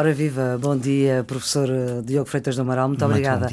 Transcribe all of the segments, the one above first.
Ora viva, bom dia, professor Diogo Freitas do Amaral. Muito, Muito obrigada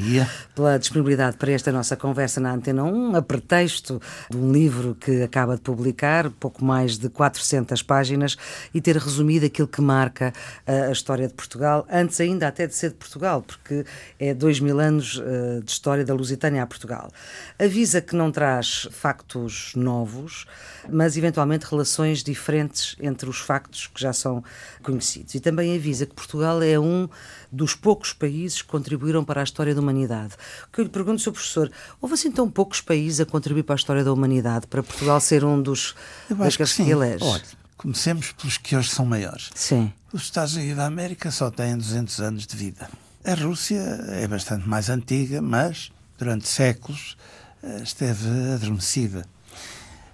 pela disponibilidade para esta nossa conversa na Antena 1, a pretexto de um livro que acaba de publicar, pouco mais de 400 páginas, e ter resumido aquilo que marca a, história de Portugal, antes ainda até de ser de Portugal, porque é dois mil anos uh, de história da Lusitânia a Portugal. Avisa que não traz factos novos, mas eventualmente relações diferentes entre os factos que já são conhecidos. E também avisa que Portugal Portugal é um dos poucos países que contribuíram para a história da humanidade. O que eu lhe pergunto, Sr. Professor, houve assim tão poucos países a contribuir para a história da humanidade, para Portugal ser um dos acho que, que elege? Olha, comecemos pelos que hoje são maiores. Sim. Os Estados Unidos da América só têm 200 anos de vida. A Rússia é bastante mais antiga, mas durante séculos eh, esteve adormecida.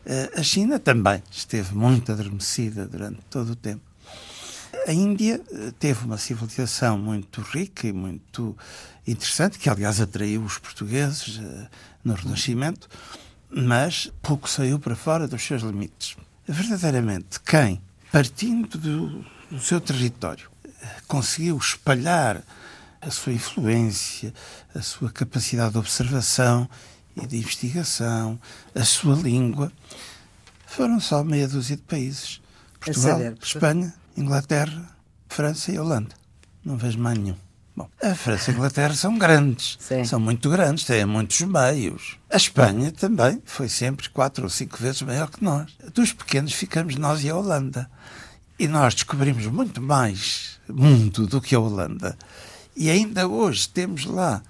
Eh, a China também esteve muito adormecida durante todo o tempo. A Índia eh, teve uma civilização muito rica e muito interessante, que aliás atraiu os portugueses uh, no Renascimento, mas pouco saiu para fora dos seus limites. Verdadeiramente, quem, partindo do, do seu território, conseguiu espalhar a sua influência, a sua capacidade de observação e de investigação, a sua língua, foram só meia dúzia de países. Portugal, Espanha, Inglaterra, França e Holanda. Não vejo mais nenhum. Bom, a França e a Inglaterra são grandes, Sim. são muito grandes, têm muitos meios. A Espanha também foi sempre quatro ou cinco vezes maior que nós. Dos pequenos ficamos nós e a Holanda. E nós descobrimos muito mais mundo do que a Holanda. E ainda hoje temos lá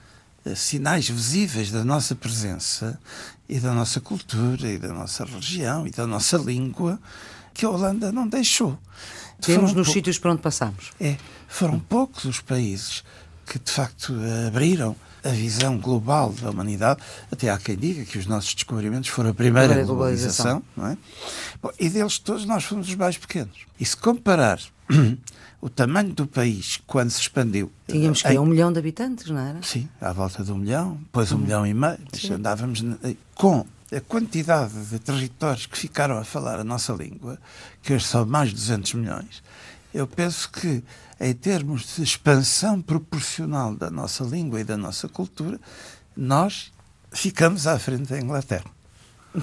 eh, sinais visíveis da nossa presença e da nossa cultura e da nossa religião e da nossa língua que a Holanda não deixou. Temos nos sítios por onde passamos. É, foram poucos os países que de facto abriram a visão global da humanidade. Até há quem diga que os nossos descobrimentos foram a primeira a globalização, não é? Bom, e deles todos nós fomos os mais pequenos. E se comparar o tamanho do país quando se expandiu. Tínhamos que em... um milhão de habitantes, não era? Sim, à volta de um milhão, depois um hum. milhão e meio. Andávamos com a quantidade de territórios que ficaram a falar a nossa língua, que hoje são mais de 200 milhões, eu penso que, em termos de expansão proporcional da nossa língua e da nossa cultura, nós ficamos à frente da Inglaterra.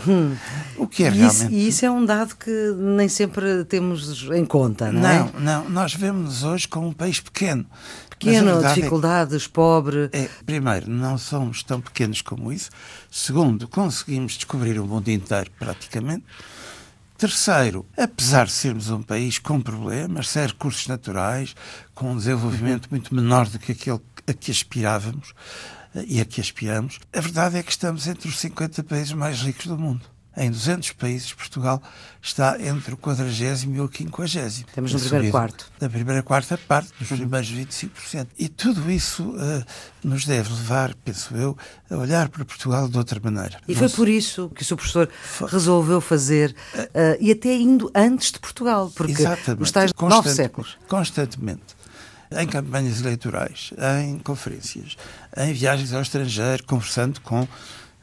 Hum. O que é e realmente. Isso, e isso é um dado que nem sempre temos em conta, não, não é? Não. Nós vemos-nos hoje como um país pequeno. Pequeno, é dificuldades, é, pobre. É, primeiro, não somos tão pequenos como isso. Segundo, conseguimos descobrir o mundo inteiro praticamente. Terceiro, apesar de sermos um país com problemas, sem recursos naturais, com um desenvolvimento muito menor do que aquele a que aspirávamos, e a que aspiramos, a verdade é que estamos entre os 50 países mais ricos do mundo. Em 200 países, Portugal está entre o 40 e o 50. Estamos no primeiro quarto. Na primeira quarta parte, nos primeiros 25%. E tudo isso uh, nos deve levar, penso eu, a olhar para Portugal de outra maneira. E foi por isso que o seu professor resolveu fazer, uh, e até indo antes de Portugal, porque Exatamente. os tais nove séculos. Constantemente em campanhas eleitorais, em conferências, em viagens ao estrangeiro, conversando com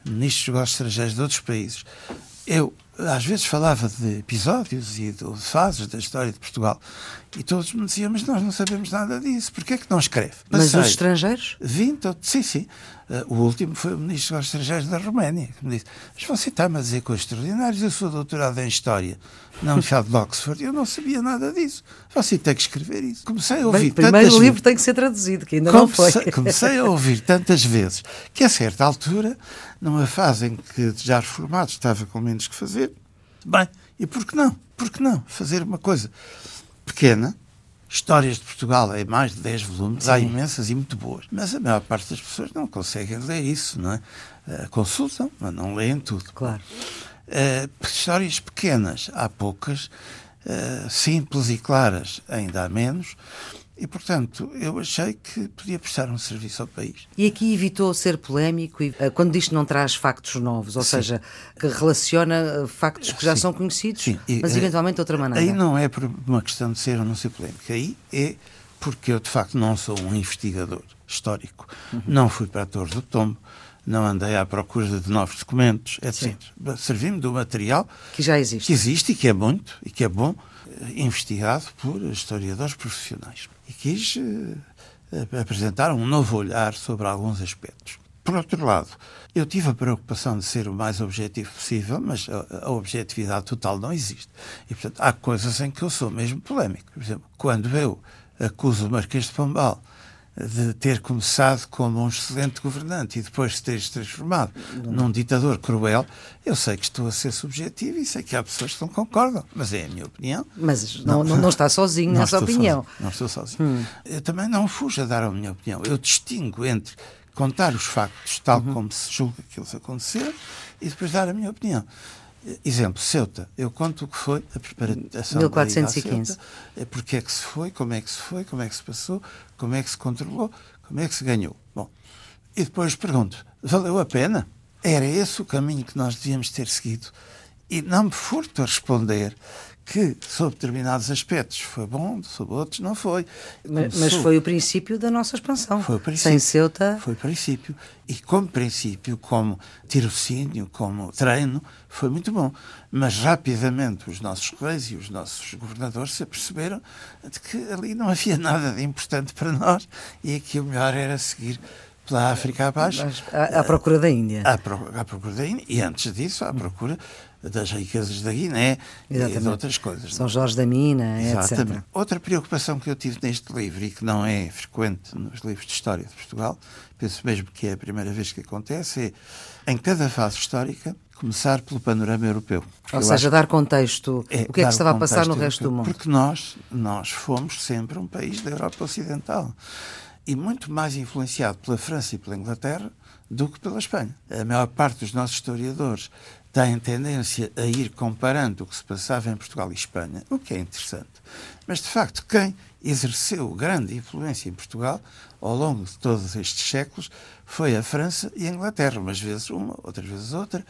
ministros dos estrangeiros de outros países. Eu, às vezes, falava de episódios e de fases da história de Portugal e todos me diziam, mas nós não sabemos nada disso, porquê é que não escreve? Mas os estrangeiros? 20, sim, sim. Uh, o último foi o Ministro dos Estrangeiros da Roménia, que me disse: Mas você está-me a dizer coisas extraordinárias, eu sou doutorado em História na Universidade de Oxford, eu não sabia nada disso. Você tem que escrever isso. Comecei a ouvir Bem, primeiro tantas o livro tem que ser traduzido, que ainda comecei, não foi. Comecei a ouvir tantas vezes que, a certa altura, numa fase em que já reformado estava com menos que fazer, bem, e por que não? Por que não? Fazer uma coisa pequena, Histórias de Portugal em mais de 10 volumes, Sim. há imensas e muito boas. Mas a maior parte das pessoas não conseguem ler isso, não é? Uh, consultam, mas não leem tudo. Claro. Uh, histórias pequenas, há poucas. Uh, simples e claras, ainda há menos. E, portanto, eu achei que podia prestar um serviço ao país. E aqui evitou ser polémico e, uh, quando diz que não traz factos novos, ou Sim. seja, que relaciona uh, factos que já Sim. são conhecidos, Sim. E, mas eventualmente de outra maneira. Aí não é por uma questão de ser ou não ser polémico. Aí é porque eu, de facto, não sou um investigador histórico. Uhum. Não fui para a Torre do Tombo, não andei à procura de novos documentos, etc. Servi-me do material que já existe. Que existe e que é muito e que é bom investigado por historiadores profissionais e quis apresentar um novo olhar sobre alguns aspectos. Por outro lado, eu tive a preocupação de ser o mais objetivo possível, mas a, a, objetividade total não existe. E, portanto, há coisas em que eu sou mesmo polémico. Por exemplo, quando eu acuso o Marquês de Pombal de ter começado como um excelente governante e depois de ter se transformado num ditador cruel, eu sei que estou a ser subjetivo e sei que há pessoas que não concordam, mas é a minha opinião. Mas não, não, não está sozinho nessa opinião. Sozinho, não estou sozinho. Hum. Eu também não fujo a dar a minha opinião. Eu distingo entre contar os factos tal uhum. como se julga que eles aconteceram e depois dar a minha opinião. Exemplo, Ceuta. Eu conto o que foi a preparação 1415. Ceuta, é porque é que se foi, como é que se foi, como é que se passou, como é que se controlou, como é que se ganhou. Bom, e depois pergunto, valeu a pena? Era esse o caminho que nós devíamos ter seguido? E não me furto a responder que, sob determinados aspectos, foi bom, sob outros não foi. Mas, mas, foi o princípio da nossa expansão. Foi o princípio. Sem Ceuta. Foi o princípio. E como princípio, como tirocínio, como treino, foi muito bom. Mas rapidamente os nossos reis e os nossos governadores se aperceberam de que ali não havia nada de importante para nós e que o melhor era seguir pela África abaixo. À, à procura da Índia. À, à, procura da Índia. E antes disso, à procura das riquezas da Guiné Exatamente. e de outras coisas. São Jorge da Mina, Exatamente. etc. Outra preocupação que eu tive neste livro e que não é frequente nos livros de história de Portugal, penso mesmo que é a primeira vez que acontece, é em cada fase histórica começar pelo panorama europeu. Ou seja, dar contexto. É, o que é que estava a passar no resto do mundo? Porque nós, nós fomos sempre um país da Europa Ocidental e muito mais influenciado pela França e pela Inglaterra do que pela Espanha. A maior parte dos nossos historiadores têm tendência a ir comparando o que se passava em Portugal e Espanha, o que é interessante. Mas, de facto, quem exerceu grande influência em Portugal ao longo de todos estes séculos foi a França e a Inglaterra, umas vezes uma, outras vezes outra.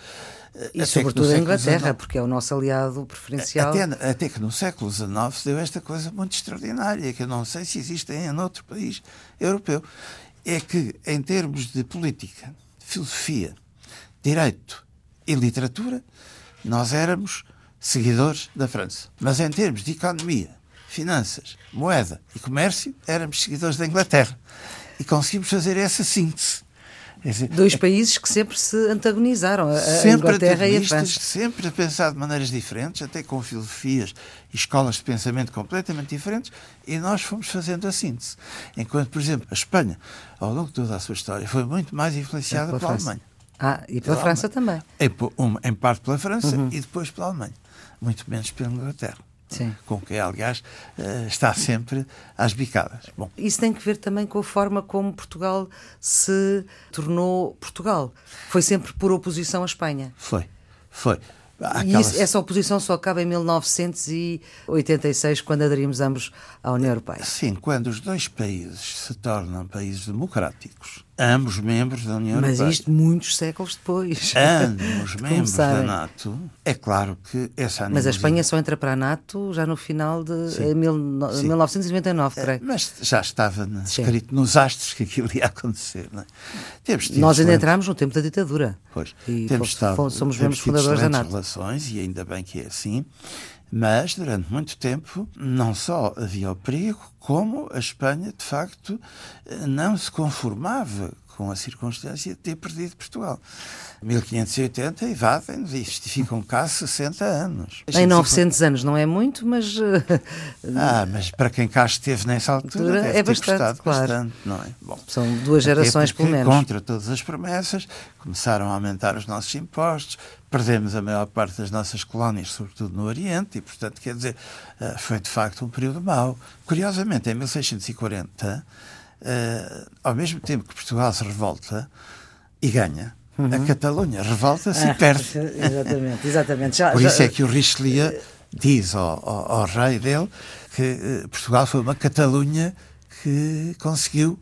E sobretudo a Inglaterra, XIX, porque é o nosso aliado preferencial. Até, até, que no século XIX se deu esta coisa muito extraordinária, que eu não sei se existe em outro país europeu. É que, em termos de política, filosofia, direito e literatura, nós éramos seguidores da França. Mas em termos de economia, finanças, moeda e comércio, éramos seguidores da Inglaterra. E conseguimos fazer essa síntese. Dizer, Dois países que sempre se antagonizaram, a sempre Inglaterra e a França. Sempre a pensar de maneiras diferentes, até com filosofias e escolas de pensamento completamente diferentes, e nós fomos fazendo a síntese. Enquanto, por exemplo, a Espanha, ao longo de toda a sua história, foi muito mais influenciada é pela, pela Alemanha. Ah, e pela, pela França Alemanha. também. Em, em parte pela França uhum. e depois pela Alemanha. Muito menos pela Inglaterra. Sim. com quem, aliás, eh, está sempre às bicadas. Bom. Isso tem que ver também com a forma como Portugal se tornou Portugal. Foi sempre por oposição à Espanha. Foi, foi. E isso, essa oposição só acaba em 1986, quando aderimos ambos à União Europeia. Sim, quando os dois países se tornam países democráticos ambos membros da União Mas Europeia. Mas isto muitos séculos depois. Ambos membros da NATO. É claro que essa animosidade... Mas a Espanha só entra para a NATO já no final de sim, mil, sim. 1999, creio. Mas já estava escrito nos astros que aquilo ia acontecer. Não é? temos Nós ainda entramos no tempo da ditadura. Pois. E temos estado, somos membros fundadores da NATO. relações, e ainda bem que é assim. Mas, durante muito tempo, não só havia o perigo, como a Espanha, de facto, não se conformava com a circunstância de ter perdido Portugal. 1580 evadem-nos e ficam cá 60 anos. Em 900 anos não é muito, mas. ah, mas para quem cá esteve nessa altura, é bastante, claro. bastante, não é? Bom, São duas gerações, pelo menos. Contra todas as promessas, começaram a aumentar os nossos impostos, perdemos a maior parte das nossas colónias, sobretudo no Oriente, e, portanto, quer dizer, eh, foi de facto um período mau. Curiosamente, em 1640 uh, ao mesmo tempo que Portugal se revolta e ganha, uhum. a Catalunha revolta-se ah, e perde. Exatamente, exatamente. Já, Por isso é que o Richelieu diz ao, ao, ao rei dele que uh, Portugal foi uma Catalunha que conseguiu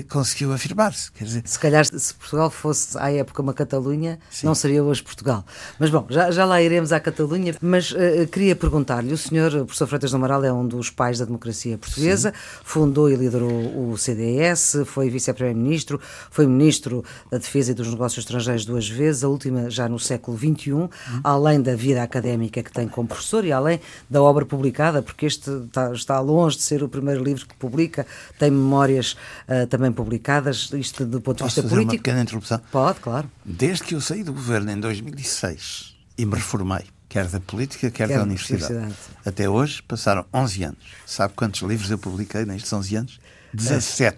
que conseguiu afirmar-se. Quer dizer, se calhar se Portugal fosse à época uma Catalunha, Sim. não seria hoje Portugal. Mas bom, já, já lá iremos à Catalunha. Mas uh, queria perguntar-lhe: o senhor, o professor Freitas do Amaral, é um dos pais da democracia portuguesa, Sim. fundou e liderou o CDS, foi vice-primeiro-ministro, foi ministro da Defesa e dos Negócios Estrangeiros duas vezes, a última já no século XXI, hum. além da vida académica que tem como professor e além da obra publicada, porque este está, está longe de ser o primeiro livro que publica, tem memórias uh, também publicadas, isto do ponto de vista político. Uma pequena interrupção? Pode, claro. Desde que eu saí do governo em 2006 e me reformei, quer da política, quer, quer da universidade. universidade. Até hoje passaram 11 anos. Sabe quantos livros eu publiquei nestes 11 anos? 17.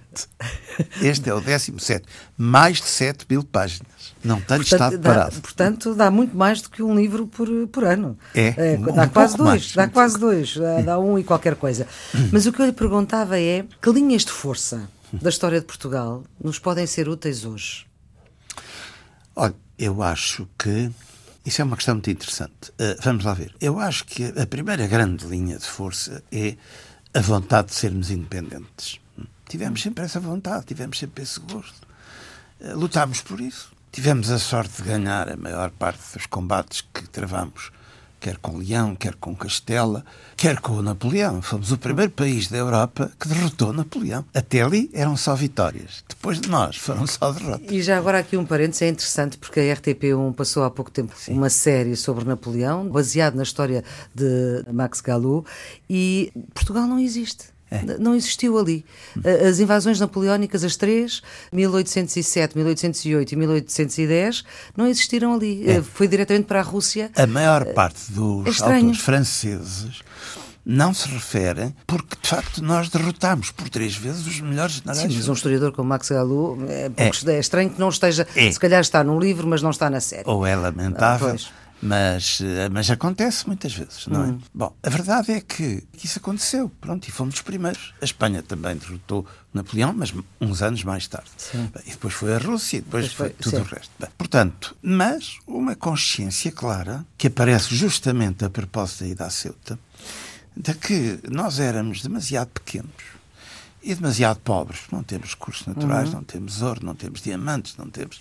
Este é o 17. Mais de 7 mil páginas. Não tenho portanto, estado parado. Dá, portanto, dá muito mais do que um livro por, por ano. É. é dá um quase dois. Mais, dá quase pouco. dois. Dá, dá um e qualquer coisa. Mas o que eu lhe perguntava é que linhas de força da história de Portugal nos podem ser úteis hoje? Olha, eu acho que isso é uma questão muito interessante. Uh, vamos lá ver. Eu acho que a primeira grande linha de força é a vontade de sermos independentes. Tivemos sempre essa vontade, tivemos sempre esse gosto. Uh, lutámos por isso. Tivemos a sorte de ganhar a maior parte dos combates que travamos, quer com Leão, quer com Castela, quer com o Napoleão. Fomos o primeiro país da Europa que derrotou Napoleão. Até ali eram só vitórias. Depois de nós foram só derrotas. E já agora aqui um parênteses, é interessante porque a RTP1 passou há pouco tempo Sim. uma série sobre Napoleão, baseado na história de Max Galou, e Portugal não existe. É. Não existiu ali. As invasões napoleónicas, as três, 1807, 1808 e 1810, não existiram ali. É. Foi diretamente para a Rússia. A maior parte dos é autores franceses não se referem porque, de facto, nós derrotámos por três vezes os melhores generais. Sim, mas um historiador como Max Galou é, é. é estranho que não esteja, é. se calhar está no livro, mas não está na série. Ou é lamentável. Ah, mas, eh, mas acontece muitas vezes, não é? Hum. Bom, a verdade é que isso aconteceu, pronto, e fomos os primeiros. A Espanha também derrotou Napoleão, mas uns anos mais tarde. Sim. E depois foi a Rússia, e depois, depois foi, tudo sim. o resto. Bem, portanto, mas uma consciência clara, que aparece justamente a propósito da Ceuta, de que nós éramos demasiado pequenos e demasiado pobres. Não temos recursos naturais, uhum. não temos ouro, não temos diamantes, não temos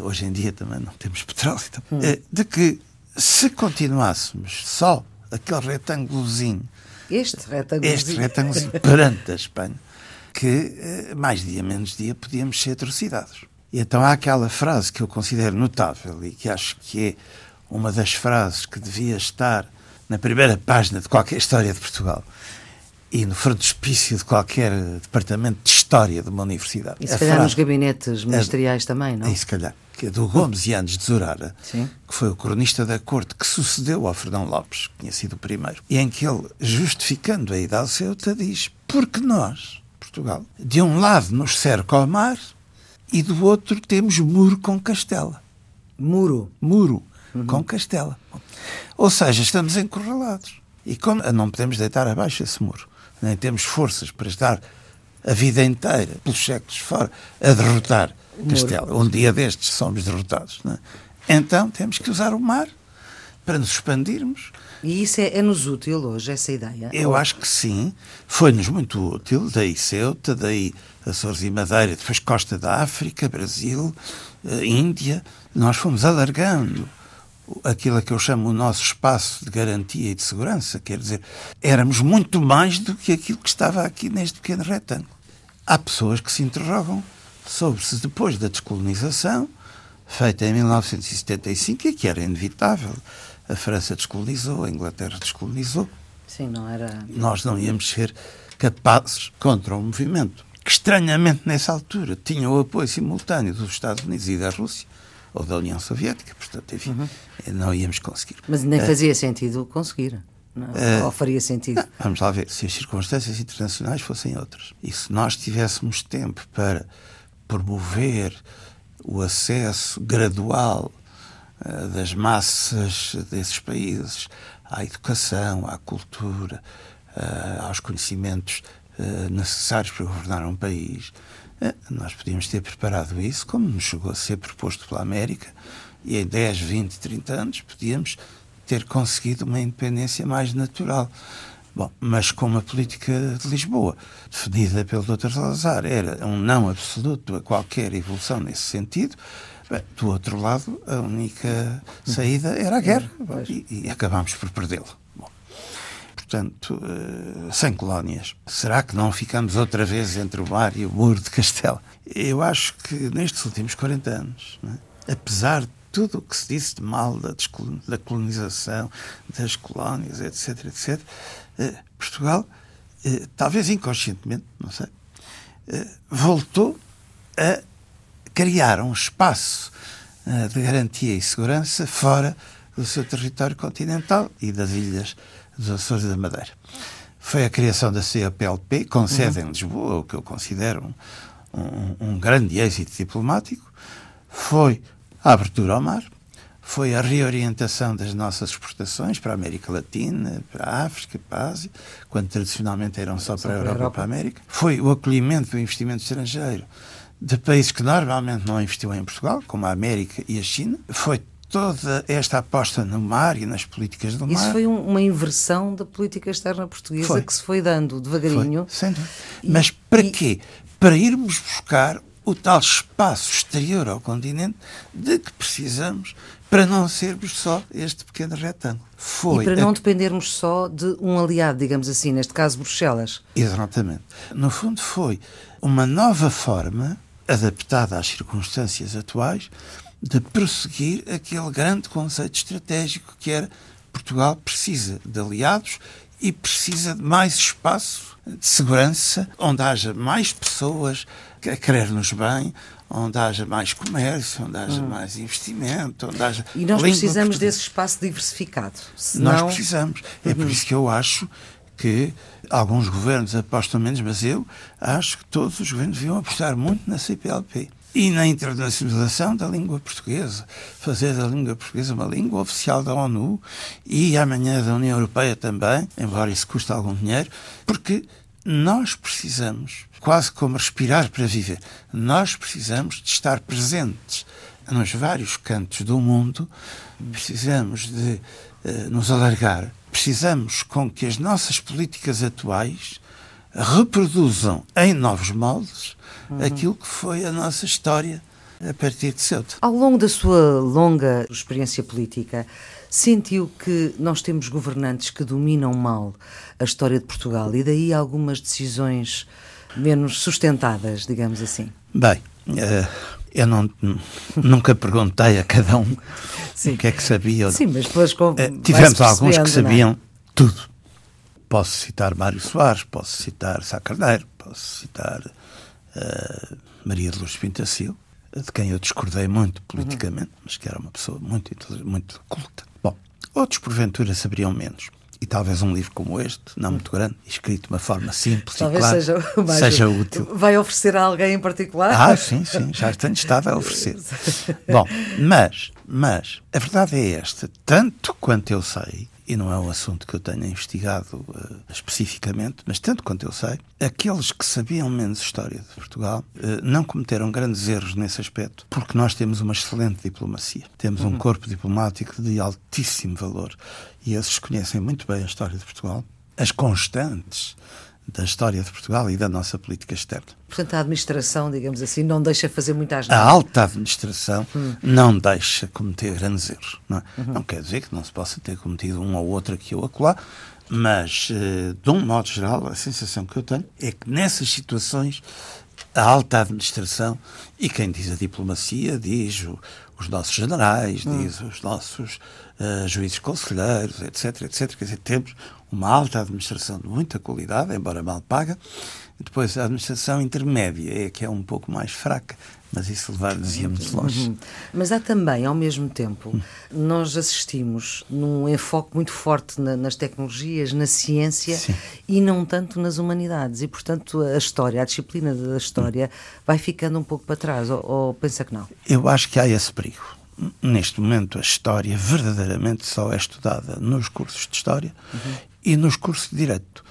hoje em dia também não temos petróleo, então, uh, de que se continuássemos só aquele retângulozinho, este retângulozinho, este retângulozinho perante a Espanha, que uh, mais dia menos dia podíamos ser atrocidades. E então há aquela frase que eu considero notável e que acho que é uma das frases que devia estar na primeira página de qualquer história de Portugal, e no frontispício de qualquer departamento de história de uma universidade. E se a calhar frase, nos gabinetes ministeriais é, também, não? E se calhar. Que é do Gomes e Anos de Zurara, Sim. que foi o cronista da corte que sucedeu ao Fernão Lopes, que tinha sido o primeiro, e em que ele, justificando a ida ao Ceuta, diz: porque nós, Portugal, de um lado nos cerca ao mar e do outro temos muro com castela. Muro? Muro uhum. com castela. Ou seja, estamos encurralados. E como não podemos deitar abaixo esse muro nem temos forças para estar a vida inteira, pelos séculos fora, a derrotar Castelo. Um dia destes somos derrotados. É? Então temos que usar o mar para nos expandirmos. E isso é, é-nos útil hoje, essa ideia? Eu acho que sim. Foi-nos muito útil. Daí Ceuta, daí Açores e Madeira, depois Costa da África, Brasil, eh, Índia. Nós fomos alargando aquilo que eu chamo o nosso espaço de garantia e de segurança, quer dizer, éramos muito mais do que aquilo que estava aqui neste pequeno retângulo. Há pessoas que se interrogam sobre se depois da descolonização, feita em 1975, e que era inevitável, a França descolonizou, a Inglaterra descolonizou. Sim, não era. Nós não íamos ser capazes contra o movimento, que estranhamente nessa altura tinha o apoio simultâneo dos Estados Unidos e da Rússia ou da União Soviética, portanto, enfim, uhum. não íamos conseguir. Mas nem uh, fazia sentido conseguir. Não, uh, ou faria sentido? Não, vamos lá ver, se as circunstâncias internacionais fossem outras e se nós tivéssemos tempo para promover o acesso gradual uh, das massas desses países à educação, à cultura, aos conhecimentos necessários para governar um país, nós podíamos ter preparado isso, como nos chegou a ser proposto pela América, e em 10, 20, 30 anos podíamos ter conseguido uma independência mais natural. Bom, mas como a política de Lisboa, definida pelo Dr. Salazar, era um não absoluto a qualquer evolução nesse sentido, bem, do outro lado, a única saída era a guerra e, e acabámos por perdê-la. Portanto, uh, sem colónias. Será que não ficamos outra vez entre o mar e o muro de Castela? Eu acho que nestes últimos 40 anos, é? apesar de tudo o que se disse de mal da, colonização, das colónias, etc., etc., uh, Portugal, uh, talvez inconscientemente, não sei, voltou a criar um espaço de garantia e segurança fora do seu território continental e das ilhas dos Açores da Madeira. Foi a criação da CPLP, com sede uhum. em Lisboa, o que eu considero um, um, um grande êxito diplomático. Foi a abertura ao mar, foi a reorientação das nossas exportações para a América Latina, para a África, para a Ásia, quando tradicionalmente eram só, só para a Europa e para a América. Foi o acolhimento do investimento estrangeiro de países que normalmente não investiam em Portugal, como a América e a China. Foi toda esta aposta no mar e nas políticas do mar. Isso foi um, uma inversão da política externa portuguesa foi. que se foi dando devagarinho. Foi, sem dúvida. Mas para e... quê? Para irmos buscar o tal espaço exterior ao continente de que precisamos para não sermos só este pequeno retângulo. Foi e para a... não dependermos só de um aliado, digamos assim, neste caso Bruxelas. Exatamente. No fundo, foi uma nova forma, adaptada às circunstâncias atuais, de prosseguir aquele grande conceito estratégico que era Portugal precisa de aliados e precisa de mais espaço de segurança, onde haja mais pessoas a querer-nos bem, onde haja mais comércio, onde haja hum. mais investimento, onde haja. E nós precisamos desse espaço diversificado. Senão... Nós precisamos. É uhum. por isso que eu acho que alguns governos apostam menos, mas eu acho que todos os governos deviam apostar muito na CPLP e na internacionalização da língua portuguesa, fazer da língua portuguesa uma língua oficial da ONU e amanhã da União Europeia também, embora isso custe algum dinheiro, porque nós precisamos, quase como respirar para viver, nós precisamos de estar presentes nos vários cantos do mundo, precisamos de uh, nos alargar, precisamos com que as nossas políticas atuais reproduzam em novos moldes uhum. aquilo que foi a nossa história a partir de Ceuta. Ao longo da sua longa experiência política, sentiu que nós temos governantes que dominam mal a história de Portugal e daí algumas decisões menos sustentadas, digamos assim? Bem, uh, eu não, nunca perguntei a cada um Sim. o que é que sabia. Sim, mas depois com, uh, tivemos alguns que é? sabiam é? tudo. Posso citar Mário Soares, posso citar Sá Carneiro, posso citar uh, Maria de Lourdes Pintacil, de quem eu discordei muito politicamente, uhum. mas que era uma pessoa muito, muito culta. Bom, outros porventura saberiam menos. E talvez um livro como este, não muito grande, escrito de uma forma simples talvez e clara, seja, mais seja útil. Vai oferecer a alguém em particular? Ah, sim, sim, já tenho estado a oferecer. Bom, mas, mas, a verdade é esta, tanto quanto eu sei, e não é um assunto que eu tenha investigado uh, especificamente, mas tanto quanto eu sei, aqueles que sabiam menos história de Portugal uh, não cometeram grandes erros nesse aspecto, porque nós temos uma excelente diplomacia. Temos uhum. um corpo diplomático de altíssimo valor e esses conhecem muito bem a história de Portugal, as constantes da história de Portugal e da nossa política externa. Portanto, a administração, digamos assim, não deixa fazer muitas A alta administração hum. não deixa cometer grandes erros. Não, é? uhum. não, quer dizer que não se possa ter cometido um ou outro aqui ou acolá, mas, eh, de um modo geral, a sensação que eu tenho é que nessas situações a alta administração e quem diz a diplomacia diz o, os nossos generais, hum. diz os nossos uh, juízes conselheiros, etc, etc. Quer dizer, temos uma alta administração de muita qualidade, embora mal paga. Depois, a administração intermédia é que é um pouco mais fraca, mas isso levar dizíamos longe. Uhum. Mas há também, ao mesmo tempo, uhum. nós assistimos num enfoque muito forte na, nas tecnologias, na ciência Sim. e não tanto nas humanidades. E, portanto, a história, a disciplina da história, uhum. vai ficando um pouco para trás. Ou, ou pensa que não? Eu acho que há esse perigo neste momento a história verdadeiramente só é estudada nos cursos de história uhum. E nos cursos de direito.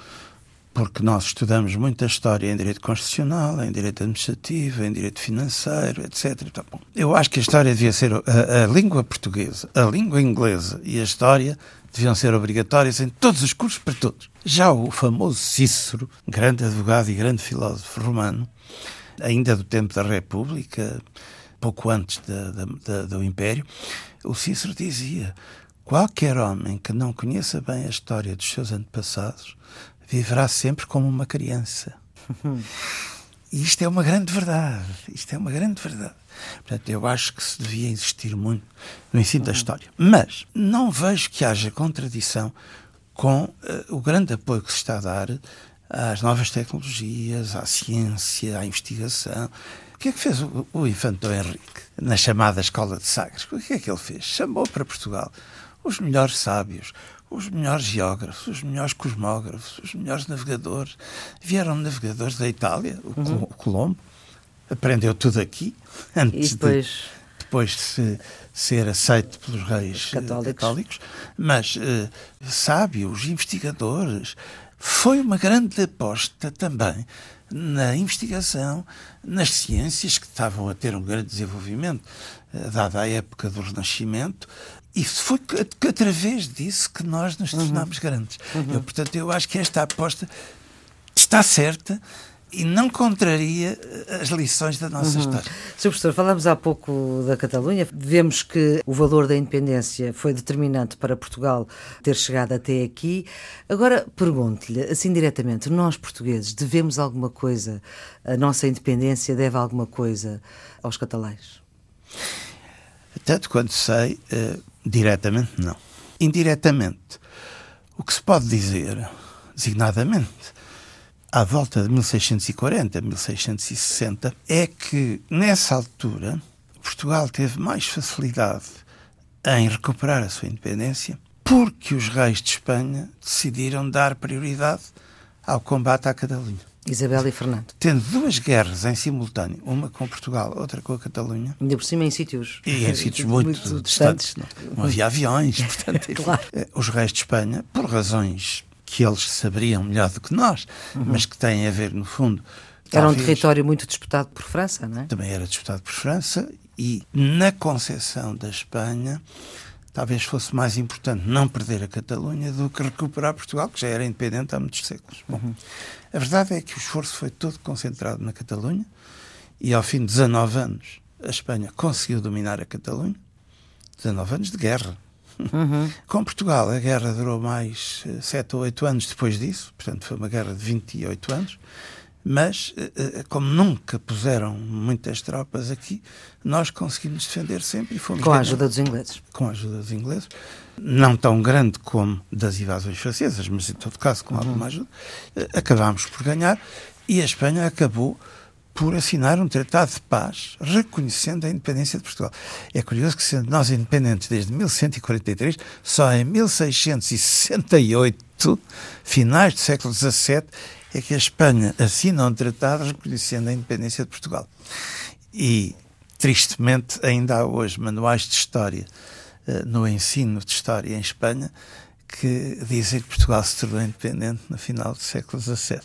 porque nós estudamos muita história em direito constitucional, em direito administrativo, em direito financeiro, etc. Então, bom, eu acho que a história devia ser a, a, língua portuguesa, a língua inglesa e a história deviam ser obrigatórias em todos os cursos para todos. Já o famoso Cícero, grande advogado e grande filósofo romano, ainda do tempo da República, pouco antes da, da, da, do Império, o Cícero dizia: qualquer homem que não conheça bem a história dos seus antepassados viverá sempre como uma criança. E isto é uma grande verdade. Isto é uma grande verdade. Portanto, eu acho que se devia insistir muito no ensino da história. Mas não vejo que haja contradição com uh, o grande apoio que se está a dar às novas tecnologias, à ciência, à investigação. O que é que fez o, o infante Dom Henrique na chamada Escola de Sagres? O que é que ele fez? Chamou para Portugal os melhores sábios, os melhores geógrafos, os melhores cosmógrafos, os melhores navegadores. Vieram navegadores da Itália, o, uhum. Colombo, aprendeu tudo aqui, antes depois... de depois de se, ser aceito pelos reis eh, católicos, católicos mas uh, sábios, investigadores. Foi uma grande aposta também na investigação, nas ciências que estavam a ter um grande desenvolvimento, dada a época do Renascimento, e foi através disso que nós nos tornámos uhum. grandes. Uhum. Eu, portanto, eu acho que esta aposta está certa e não contraria as lições da nossa uhum. história. Sr. Professor, falámos há pouco da Catalunha. Vemos que o valor da independência foi determinante para Portugal ter chegado até aqui. Agora, pergunto-lhe, assim diretamente, nós portugueses devemos alguma coisa, a nossa independência deve alguma coisa aos catalães? Tanto quanto sei, uh, diretamente não. Indiretamente, o que se pode dizer, designadamente, à volta de 1640, 1660, é que nessa altura Portugal teve mais facilidade em recuperar a sua independência porque os reis de Espanha decidiram dar prioridade ao combate à Catalunha. Isabel e Fernando. Tendo duas guerras em simultâneo, uma com Portugal, outra com a Catalunha. Ainda por cima em sítios. E em sítios muito, muito distantes. Não, não, havia aviões, portanto. claro. Eh, os reis de Espanha, por razões que eles saberiam melhor do que nós, uhum. mas que têm a ver, no fundo. Era talvez, um território muito disputado por França, não é? Também era disputado por França e na concepção da Espanha talvez fosse mais importante não perder a Catalunha do que recuperar Portugal, que já era independente há muitos séculos. Bom, uhum. a verdade é que o esforço foi todo concentrado na Catalunha e ao fim de 19 anos a Espanha conseguiu dominar a Catalunha. 19 anos de guerra. Uhum. Com Portugal, a guerra durou mais 7 ou 8 anos depois disso, portanto, foi uma guerra de 28 anos mas eh, eh, como nunca puseram muitas tropas aqui, nós conseguimos defender sempre e fomos com a ajuda dos ingleses. Com a ajuda dos ingleses, não tão grande como das invasões francesas, mas em todo caso com uhum. alguma ajuda, eh, acabámos por ganhar e a Espanha acabou por assinar um tratado de paz reconhecendo a independência de Portugal. É curioso que, sendo nós independentes desde 1143, só em 1668, finais do século XVII, é que a Espanha assina um tratado reconhecendo a independência de Portugal. E, tristemente, ainda há hoje manuais de história uh, no ensino de história em Espanha que dizem que Portugal se tornou independente no final do século XVII.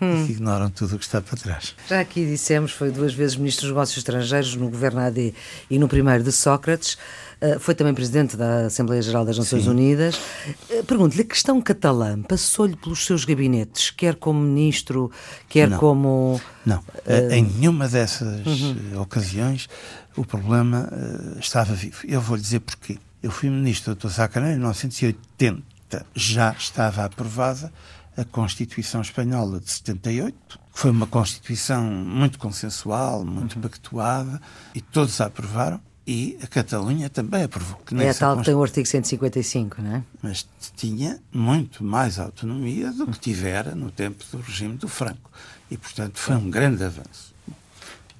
Hum. que ignoram tudo o que está para trás. Já aqui dissemos, foi duas vezes Ministro dos Negócios Estrangeiros no governo AD e no primeiro de Sócrates. Eh, foi também presidente da Assembleia Geral das Nações Sim. Unidas. Eh, pergunto-lhe, a questão catalã passou-lhe pelos seus gabinetes, quer como ministro, quer não. como. Não, uh... em nenhuma dessas uhum. ocasiões o problema estava vivo. Eu vou lhe dizer porquê. Eu fui ministro do. Sacaneiro em 1980. Já estava aprovada a Constituição Espanhola de 78, que foi uma Constituição muito consensual, muito uhum. pactuada, e todos a aprovaram e a Catalunha também aprovou. Que é a tal que tem o artigo 155, não é? Mas tinha muito mais autonomia do que tivera no tempo do regime do Franco. E, portanto, foi um grande avanço.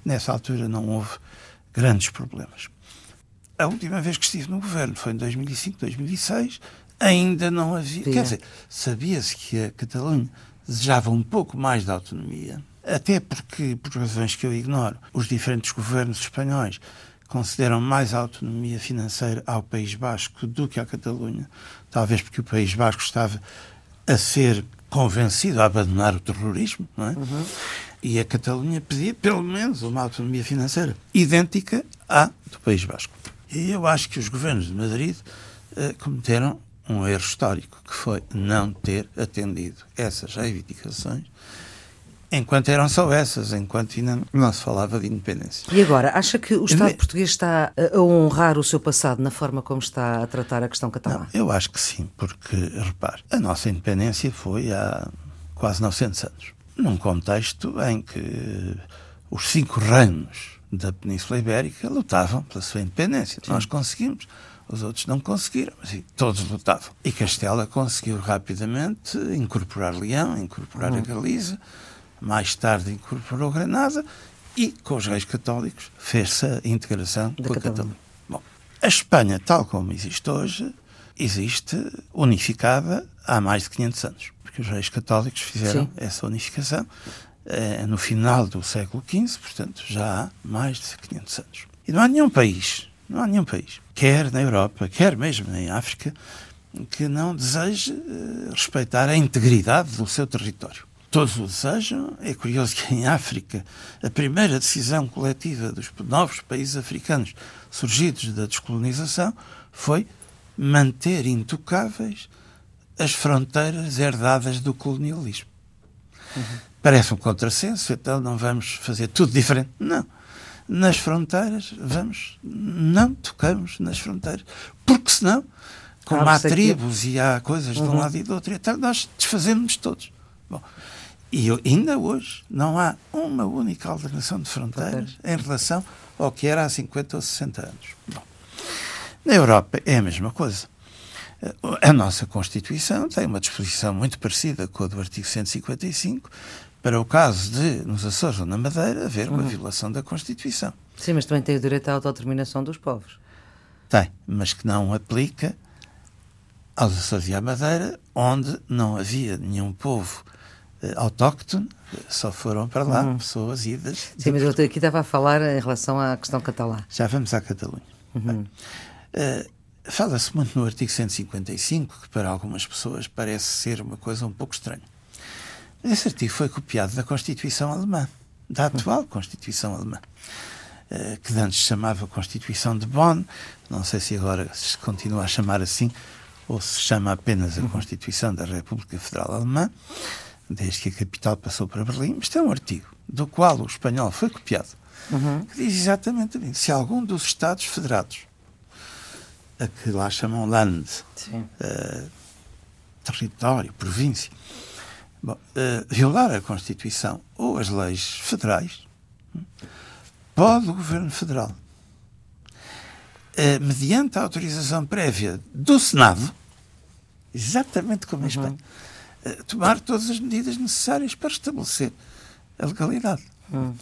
Nessa altura não houve grandes problemas. A última vez que estive no governo foi em 2005, 2006. Ainda não havia. Quer dizer, sabia-se que a Catalunha desejava um pouco mais de autonomia, até porque, por razões que eu ignoro, os diferentes governos espanhóis concederam mais autonomia financeira ao País Basco do que à Catalunha, talvez porque o País Basco estava a ser convencido a abandonar o terrorismo, não é? Uhum. E a Catalunha pedia pelo menos uma autonomia financeira idêntica à do País Basco. E eu acho que os governos de Madrid uh, cometeram um erro histórico, que foi não ter atendido essas reivindicações enquanto eram só essas, enquanto ainda não se falava de independência. E agora, acha que o Estado português está a honrar o seu passado na forma como está a tratar a questão catalã? Não, eu acho que sim, porque, repare, a nossa independência foi há quase 900 anos, num contexto em que os cinco reinos da Península Ibérica lutavam pela sua independência. Sim. Nós conseguimos. Os outros não conseguiram, mas todos lutavam. E Castela conseguiu rapidamente incorporar Leão, incorporar uhum. a Galiza, mais tarde incorporou Granada e, com os reis católicos, fez-se a integração da com a Catalunha. Bom, a Espanha, tal como existe hoje, existe unificada há mais de 500 anos, porque os reis católicos fizeram Sim. essa unificação eh, no final do século XV, portanto, já há mais de 500 anos. E não há nenhum país, não há nenhum país, quer na Europa, quer mesmo em África, que não deseje eh, respeitar a integridade do seu território todos o desejam. É curioso que em África a primeira decisão coletiva dos novos países africanos surgidos da descolonização foi manter intocáveis as fronteiras herdadas do colonialismo. Uhum. Parece um contrassenso, então não vamos fazer tudo diferente. Não. Nas fronteiras, vamos, não tocamos nas fronteiras, porque senão, como há tribos e há coisas uhum. de um uhum. lado e do outro, então nós desfazemos-nos todos. Bom, e ainda hoje não há uma única alteração de fronteiras em relação ao que era há 50 ou 60 anos. Bom, na Europa é a mesma coisa. A nossa Constituição tem uma disposição muito parecida com a do artigo 155 para o caso de, nos Açores ou na Madeira, haver uma uhum. violação da Constituição. Sim, mas também tem o direito à autodeterminação dos povos. Tem, mas que não aplica aos Açores e à Madeira, onde não havia nenhum povo uh, autóctone, só foram para lá uhum. pessoas idas. Sim, mas eu aqui estava a falar em relação à questão catalã. Já vamos à Catalunha. Uhum. Uh, Fala-se muito no artigo 155, que para algumas pessoas parece ser uma coisa um pouco estranha. Esse artigo foi copiado da Constituição Alemã, da atual Constituição Alemã, uh, que antes chamava Constituição de Bonn, não sei se agora se continua a chamar assim, ou se chama apenas a Constituição da República Federal Alemã desde que a capital passou para Berlim, isto é um artigo do qual o espanhol foi copiado, uhum. que diz exatamente isso. Se algum dos Estados Federados, a que lá chamam Land, uh, território, província, bom, uh, violar a Constituição ou as leis federais, pode o Governo Federal, uh, mediante a autorização prévia do Senado, exatamente como em uhum. Espanha, tomar todas as medidas necessárias para estabelecer a legalidade. Hum.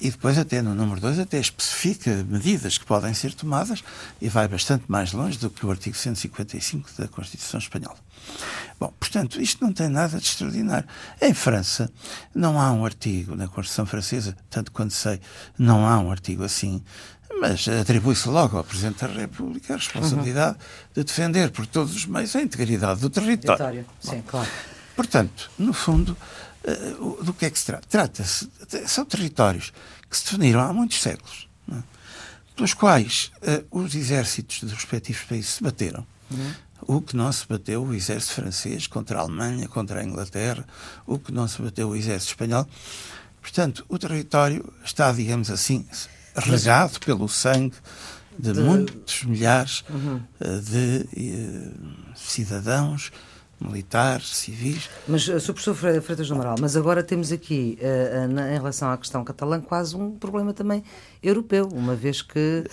E depois, até no número 2, até especifica medidas que podem ser tomadas e vai bastante mais longe do que o artigo 155 da Constituição Espanhola. Bom, portanto, isto não tem nada de extraordinário. Em França, não há um artigo, na Constituição Francesa, tanto quanto sei, não há um artigo assim mas atribui-se logo ao Presidente da República a responsabilidade uhum. de defender por todos os meios a integridade do território. Sim, claro. Portanto, no fundo, uh, do que é que se trata? Trata-se, são territórios que se definiram há muitos séculos, é? pelos quais uh, os exércitos dos respectivos países se bateram. Uhum. O que não se bateu o exército francês contra a Alemanha, contra a Inglaterra, o que não se bateu o exército espanhol. Portanto, o território está, digamos assim, regado pelo sangue de, de... muitos milhares uhum. Eh, de uh, cidadãos, militares, civis. Mas, uh, Sr. Professor Freitas do Amaral, mas agora temos aqui, uh, na, em relação à questão catalã, quase um problema também europeu, uma vez que,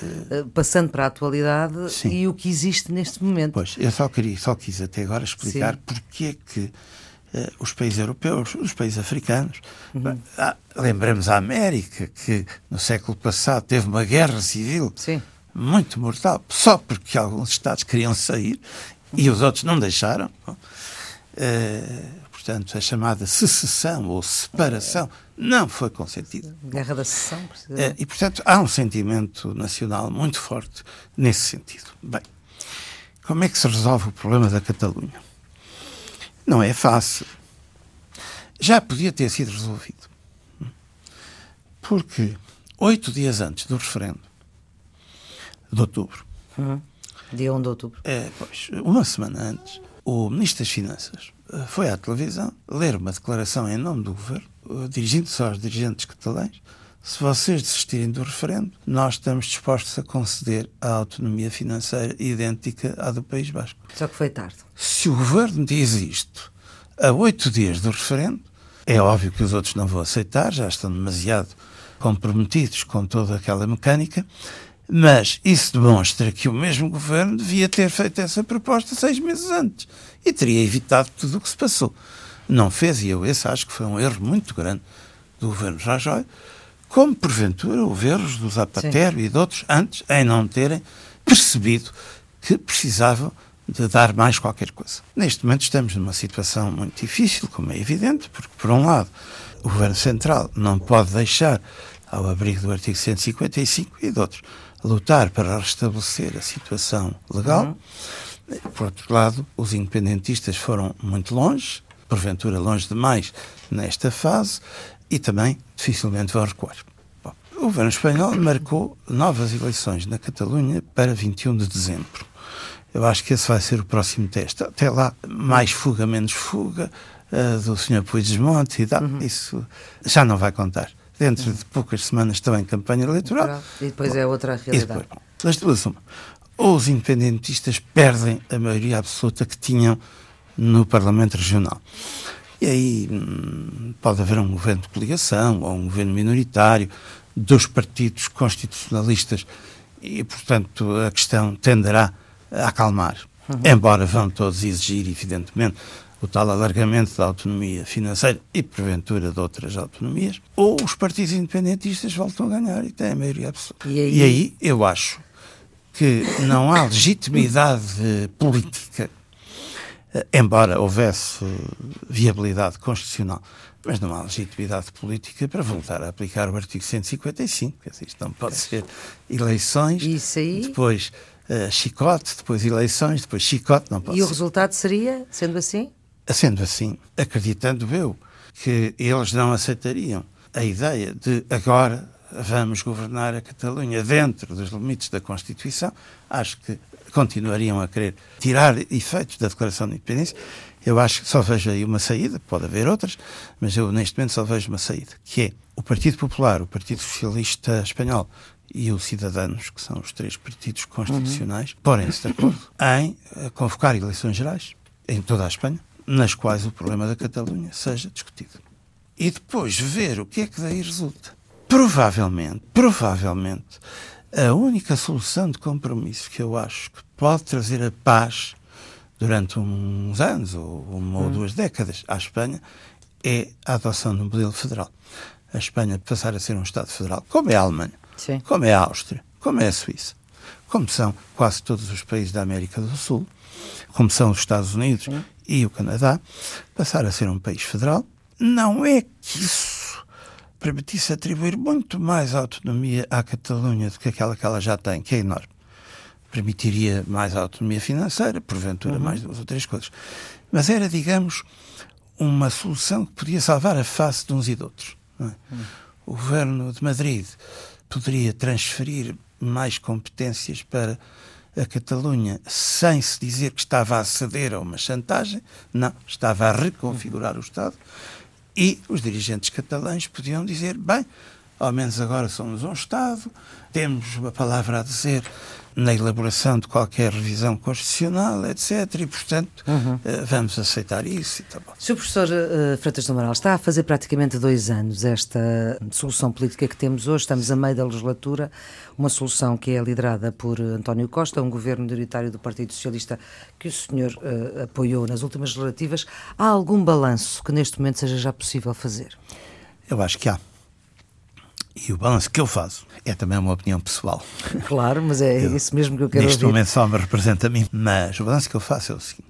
passando para a atualidade Sim. e o que existe neste momento. Pois, eu só, queria, só quis até agora explicar Sim. porque é que eh, os países europeus, os países africanos. Uhum. Lembramos a América, que no século passado teve uma guerra civil Sim. muito mortal, só porque alguns Estados queriam sair e os outros não deixaram. Uh, portanto, a chamada secessão ou separação não foi consentida. Guerra da secessão, uh, E, portanto, há um sentimento nacional muito forte nesse sentido. Bem, como é que se resolve o problema da Catalunha? Não é fácil. já podia ter sido resolvido. Porque oito dias antes do referendo de outubro, uhum. dia 1 de outubro, é, pois, uma semana antes, o Ministro das Finanças eh, foi à televisão ler uma declaração em nome do governo, eh, dirigindo-se aos dirigentes catalães. Se vocês desistirem do referendo, nós estamos dispostos a conceder a autonomia financeira idêntica à do País Basco. Só que foi tarde. Se o governo diz isto a oito dias do referendo, é óbvio que os outros não vão aceitar, já estão demasiado comprometidos com toda aquela mecânica, mas isso demonstra que o mesmo governo devia ter feito essa proposta seis meses antes e teria evitado tudo o que se passou. Não fez, e eu esse acho que foi um erro muito grande do governo Rajoy, como porventura houve erros do Zapatero Sim. e de outros antes em não terem percebido que precisavam de dar mais qualquer coisa. Neste momento estamos numa situação muito difícil, como é evidente, porque, por um lado, o Governo Central não pode deixar, ao abrigo do artigo 155 e de outros, lutar para restabelecer a situação legal. Uhum. Por outro lado, os independentistas foram muito longe, porventura longe demais nesta fase, e também dificilmente vão recuar. Bom, o governo espanhol marcou novas eleições na Catalunha para 21 de dezembro. Eu acho que esse vai ser o próximo teste. Até lá, mais fuga, menos fuga, uh, do Sr. Puigdemont e tal, uhum. isso já não vai contar dentro de poucas semanas estão em campanha eleitoral. E depois é outra realidade. Depois, das duas, uma. Ou os independentistas perdem a maioria absoluta que tinham no Parlamento Regional. E aí hum, pode haver um governo de coligação ou um governo minoritário dos partidos constitucionalistas e, portanto, a questão tenderá a acalmar. Uhum. Embora vão todos exigir, evidentemente, o tal alargamento da autonomia financeira e, porventura, de outras autonomias, ou os partidos independentistas voltam a ganhar e têm a maioria absoluta. E aí, e aí eu acho que não há legitimidade política, embora houvesse viabilidade constitucional, mas não há legitimidade política para voltar a aplicar o artigo 155. Quer dizer, isto não pode ser eleições, depois uh, chicote, depois eleições, depois chicote, não pode E ser. o resultado seria, sendo assim? Sendo assim, acreditando eu que eles não aceitariam a ideia de agora vamos governar a Catalunha dentro dos limites da Constituição, acho que continuariam a querer tirar efeitos da Declaração de Independência. Eu acho que só vejo aí uma saída, pode haver outras, mas eu neste momento só vejo uma saída, que é o Partido Popular, o Partido Socialista Espanhol e os Cidadanos, que são os três partidos constitucionais, uhum. porem-se de acordo em eh, convocar eleições gerais em toda a Espanha, nas quais o problema da Catalunha seja discutido. E depois ver o que é que daí resulta. Provavelmente, provavelmente, a única solução de compromisso que eu acho que pode trazer a paz durante uns anos ou uma hum. ou duas décadas à Espanha é a adoção de um modelo federal. A Espanha passar a ser um Estado federal, como é a Alemanha, Sim. como é a Áustria, como é a Suíça, como são quase todos os países da América do Sul, como são os Estados Unidos e o Canadá, passar a ser um país federal, não é que isso permitisse atribuir muito mais autonomia à Catalunha do que aquela que ela já tem, que é enorme. Permitiria mais autonomia financeira, porventura uhum. mais duas ou três coisas. Mas era, digamos, uma solução que podia salvar a face de uns e de outros. É? Uhum. O governo de Madrid poderia transferir mais competências para a Catalunha sem se dizer que estava a ceder a uma chantagem, não, estava a reconfigurar o Estado e os dirigentes catalães podiam dizer, bem, ao menos agora somos um Estado, temos uma palavra a dizer na elaboração de qualquer revisão constitucional, etc. E, portanto, uhum. Eh, vamos aceitar isso. E tá bom. Sr. Professor uh, Freitas do Amaral, está a fazer praticamente dois anos esta solução política que temos hoje. Estamos a meio da legislatura, uma solução que é liderada por António Costa, um governo minoritário do Partido Socialista que o senhor uh, apoiou nas últimas legislativas. Há algum balanço que neste momento seja já possível fazer? Eu acho que há. E o balanço que eu faço é também uma opinião pessoal. Claro, mas é eu, isso mesmo que eu quero neste ouvir. momento só me representa a mim. Mas o balanço que eu faço é o seguinte: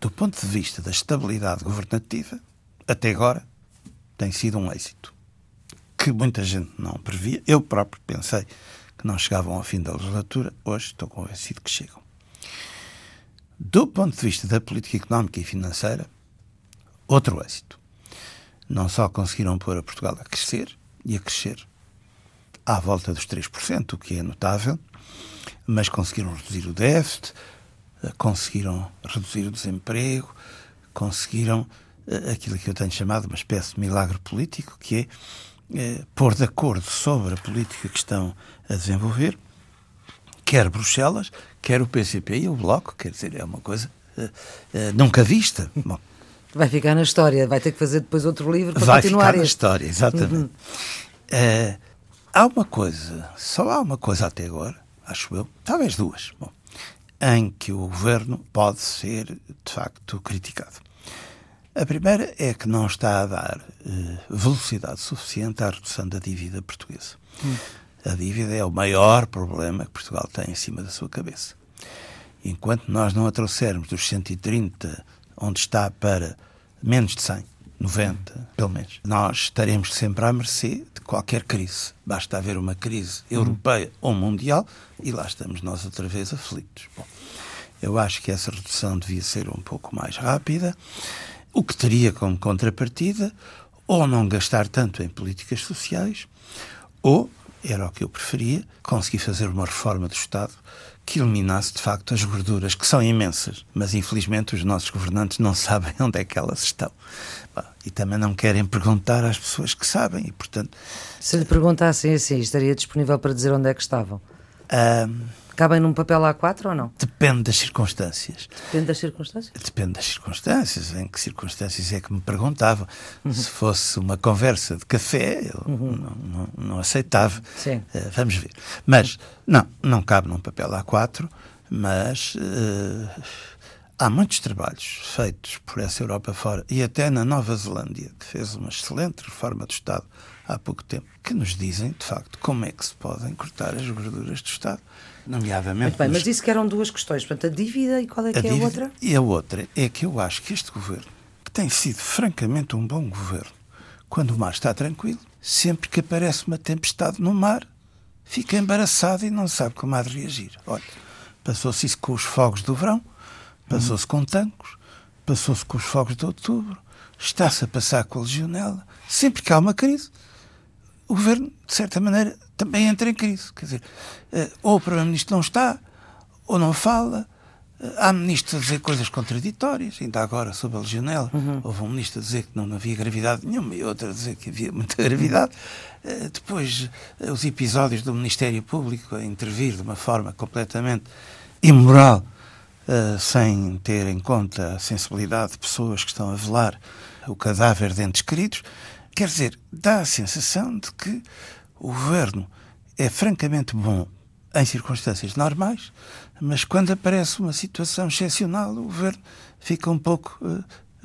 do ponto de vista da estabilidade governativa, até agora tem sido um êxito. Que muita gente não previa. Eu próprio pensei que não chegavam ao fim da legislatura. Hoje estou convencido que chegam. Do ponto de vista da política económica e financeira, outro êxito. não só conseguiram pôr a Portugal a crescer e a crescer à volta dos 3%, o que é notável, mas conseguiram reduzir o déficit, eh, conseguiram reduzir o desemprego, conseguiram eh, aquilo que eu tenho chamado uma espécie de milagre político, que é, é pôr de acordo sobre a política que estão a desenvolver, quer Bruxelas, quer o PCP e o Bloco, quer dizer, é uma coisa nunca vista. Bom, vai ficar na história, vai ter que fazer depois outro livro para vai continuar ficar este. na história, exatamente. Uhum. Uh, há uma coisa, só há uma coisa até agora, acho eu, talvez duas, bom, em que o governo pode ser, de facto, criticado. A primeira é que não está a dar uh, velocidade suficiente à redução da dívida portuguesa. Hum. A dívida é o maior problema que Portugal tem em cima da sua cabeça. Enquanto nós não a trouxermos dos 130, onde está, para menos de 100, 90, pelo menos, nós estaremos sempre à mercê de qualquer crise. Basta haver uma crise europeia ou mundial e lá estamos nós outra vez aflitos. Bom, eu acho que essa redução devia ser um pouco mais rápida o que teria como contrapartida ou não gastar tanto em políticas sociais, ou, era o que eu preferia, conseguir fazer uma reforma do Estado que eliminasse de facto as gorduras, que são imensas, mas infelizmente os nossos governantes não sabem onde é que elas estão. E também não querem perguntar às pessoas que sabem, e portanto. Se lhe perguntassem assim, estaria disponível para dizer onde é que estavam? Um, Cabem num papel A4 ou não? Depende das circunstâncias. Depende das circunstâncias? Depende das circunstâncias. Em que circunstâncias é que me perguntavam? Uhum. Se fosse uma conversa de café, eu uhum. não, não, não, aceitava. Sim. Uh, vamos ver. Mas, não, não cabe num papel A4, mas uh, há muitos trabalhos feitos por essa Europa fora e até na Nova Zelândia, que fez uma excelente reforma do Estado há pouco tempo, que nos dizem, de facto, como é que se podem cortar as gorduras do Estado nomeadamente. Muito bem, nos... mas disse que eram duas questões, portanto, a dívida e qual é que a é a outra? E a outra é que eu acho que este governo, que tem sido francamente um bom governo, quando o mar está tranquilo, sempre que aparece uma tempestade no mar, fica embaraçado e não sabe como há de reagir. Olha, passou-se isso com os fogos do verão, passou-se uhum. com tancos, passou-se com os fogos de outubro, está-se a passar com a legionela. Sempre que há uma crise, o governo, de certa maneira, também entra em crise. Quer dizer, eh, ou o Primeiro-Ministro não está, ou não fala. Eh, há ministros a dizer coisas contraditórias, ainda agora sobre a legionela. Uhum. Houve um ministro a dizer que não havia gravidade nenhuma e outro a dizer que havia muita gravidade. Eh, depois, os episódios do Ministério Público a intervir de uma forma completamente imoral, sem ter em conta a sensibilidade de pessoas que estão a velar o cadáver de entes queridos. Quer dizer, dá a sensação de que o governo é francamente bom em circunstâncias normais, mas quando aparece uma situação excepcional, o governo fica um pouco uh,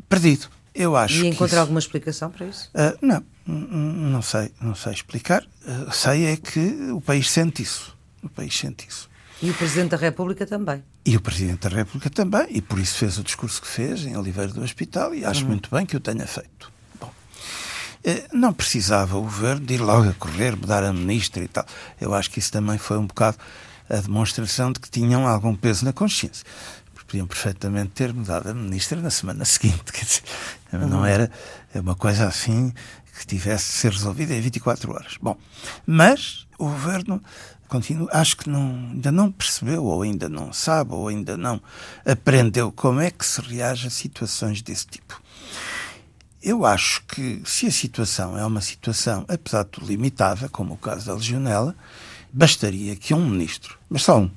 perdido. Eu acho e encontra isso... alguma explicação para isso? Uh, não, não sei, não sei explicar. Uh, sei é que o país sente isso. O país sente isso. E o Presidente da República também. E o Presidente da República também, e por isso fez o discurso que fez em Oliveira do Hospital, e acho uhum. muito bem que o tenha feito. Eh, não precisava o governo de ir logo a correr, mudar a ministra e tal. Eu acho que isso também foi um bocado a demonstração de que tinham algum peso na consciência. Podiam perfeitamente ter mudado a ministra na semana seguinte. Quer dizer, não uhum. era uma coisa assim que tivesse de ser resolvida em 24 horas. Bom, mas o governo continua, acho que não, ainda não percebeu, ou ainda não sabe, ou ainda não aprendeu como é que se reage a situações desse tipo. Eu acho que se a situação é uma situação, apesar de tudo limitada, como o caso da legionela, bastaria que um ministro, mas só um,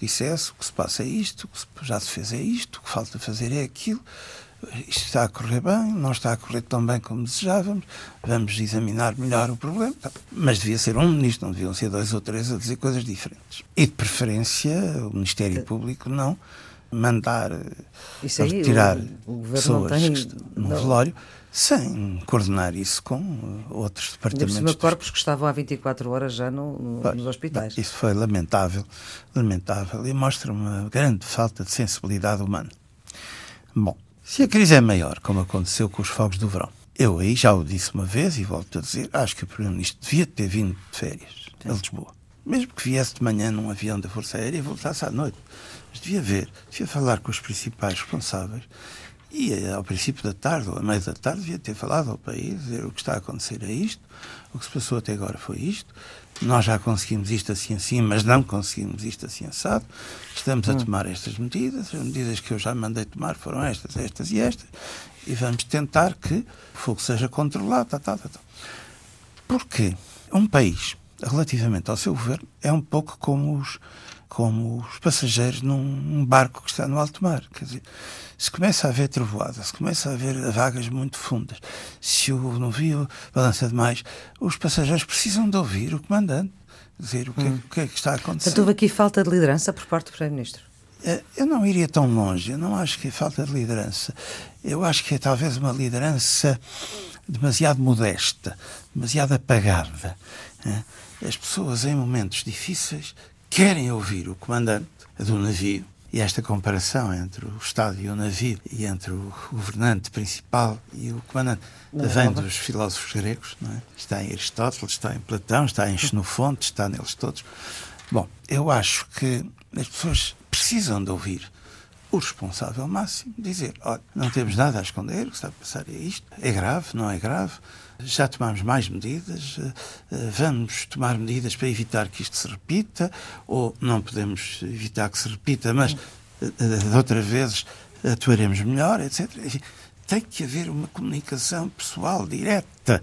dissesse o que se passa é isto, o que já se fez é isto, o que falta fazer é aquilo, isto está a correr bem, não está a correr tão bem como desejávamos, vamos examinar melhor o problema. Mas devia ser um ministro, não deviam ser dois ou três a dizer coisas diferentes. E de preferência, o Ministério Público não mandar isso aí, retirar o, o pessoas tem, no não. velório sem coordenar isso com uh, outros departamentos. Ainda corpos que estavam há 24 horas já no, no, pois, nos hospitais. Isso foi lamentável, lamentável e mostra uma grande falta de sensibilidade humana. Bom, se a crise é maior, como aconteceu com os fogos do verão, eu aí já o disse uma vez e volto a dizer, acho que o Primeiro-Ministro devia ter vindo de férias Sim. a Lisboa. Mesmo que viesse de manhã num avião da Força Aérea e voltasse à noite. Mas devia ver, devia falar com os principais responsáveis E eh, ao princípio da tarde, ou a meio da tarde, devia ter falado ao país, dizer o que está a acontecer é isto, o que se passou até agora foi isto, nós já conseguimos isto assim assim, mas não conseguimos isto assim assado, estamos a hum. tomar estas medidas, as medidas que eu já mandei tomar foram estas, estas e estas, e vamos tentar que o fogo seja controlado, tá, tá, tá, tá. Porque um país, relativamente ao seu governo, é um pouco como os, como os passageiros num barco que está no alto mar. Quer dizer, se começa a haver trovoada, se começa a haver vagas muito fundas, se o navio balança demais, os passageiros precisam de ouvir o comandante dizer o que, é hum. o que é que está a acontecer. Portanto, houve aqui falta de liderança por parte do Primeiro-Ministro? Eh, eu não iria tão longe, eu não acho que é falta de liderança. Eu acho que é talvez uma liderança demasiado modesta, demasiado apagada. Né? As pessoas, em momentos difíceis, querem ouvir o comandante do navio. E esta comparação entre o Estado e o navio, e entre o governante principal e o comandante, vem dos filósofos gregos. Não é? Está em Aristóteles, está em Platão, está em Xenofonte, está neles todos. Bom, eu acho que as pessoas precisam de ouvir o responsável máximo dizer: olha, não temos nada a esconder, o que está a passar é isto, é grave, não é grave, já tomamos mais medidas, eh, eh, vamos tomar medidas para evitar que isto se repita, ou não podemos evitar que se repita, mas eh, de outras vezes atuaremos melhor, etc. Tem que haver uma comunicação pessoal direta.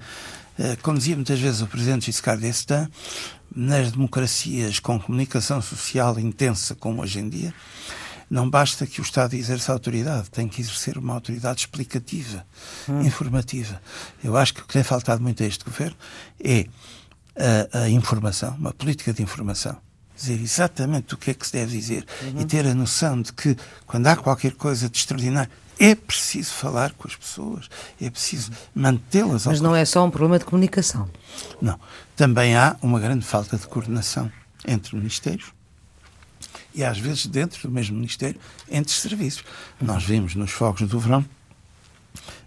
Como dizia muitas vezes o presidente Giscard d'Estaing, nas democracias com comunicação social intensa como hoje em dia, não basta que o Estado exerça autoridade, tem que exercer uma autoridade explicativa, hum. informativa. Eu acho que o que tem faltado muito a este governo é a, a informação, uma política de informação dizer exatamente o que é que se deve dizer uhum. e ter a noção de que quando há qualquer coisa de extraordinário é preciso falar com as pessoas, é preciso mantê-las. Mas não é só um problema de comunicação. Não. Também há uma grande falta de coordenação entre ministérios e às vezes dentro do mesmo Ministério, entre serviços. Nós vimos nos fogos do verão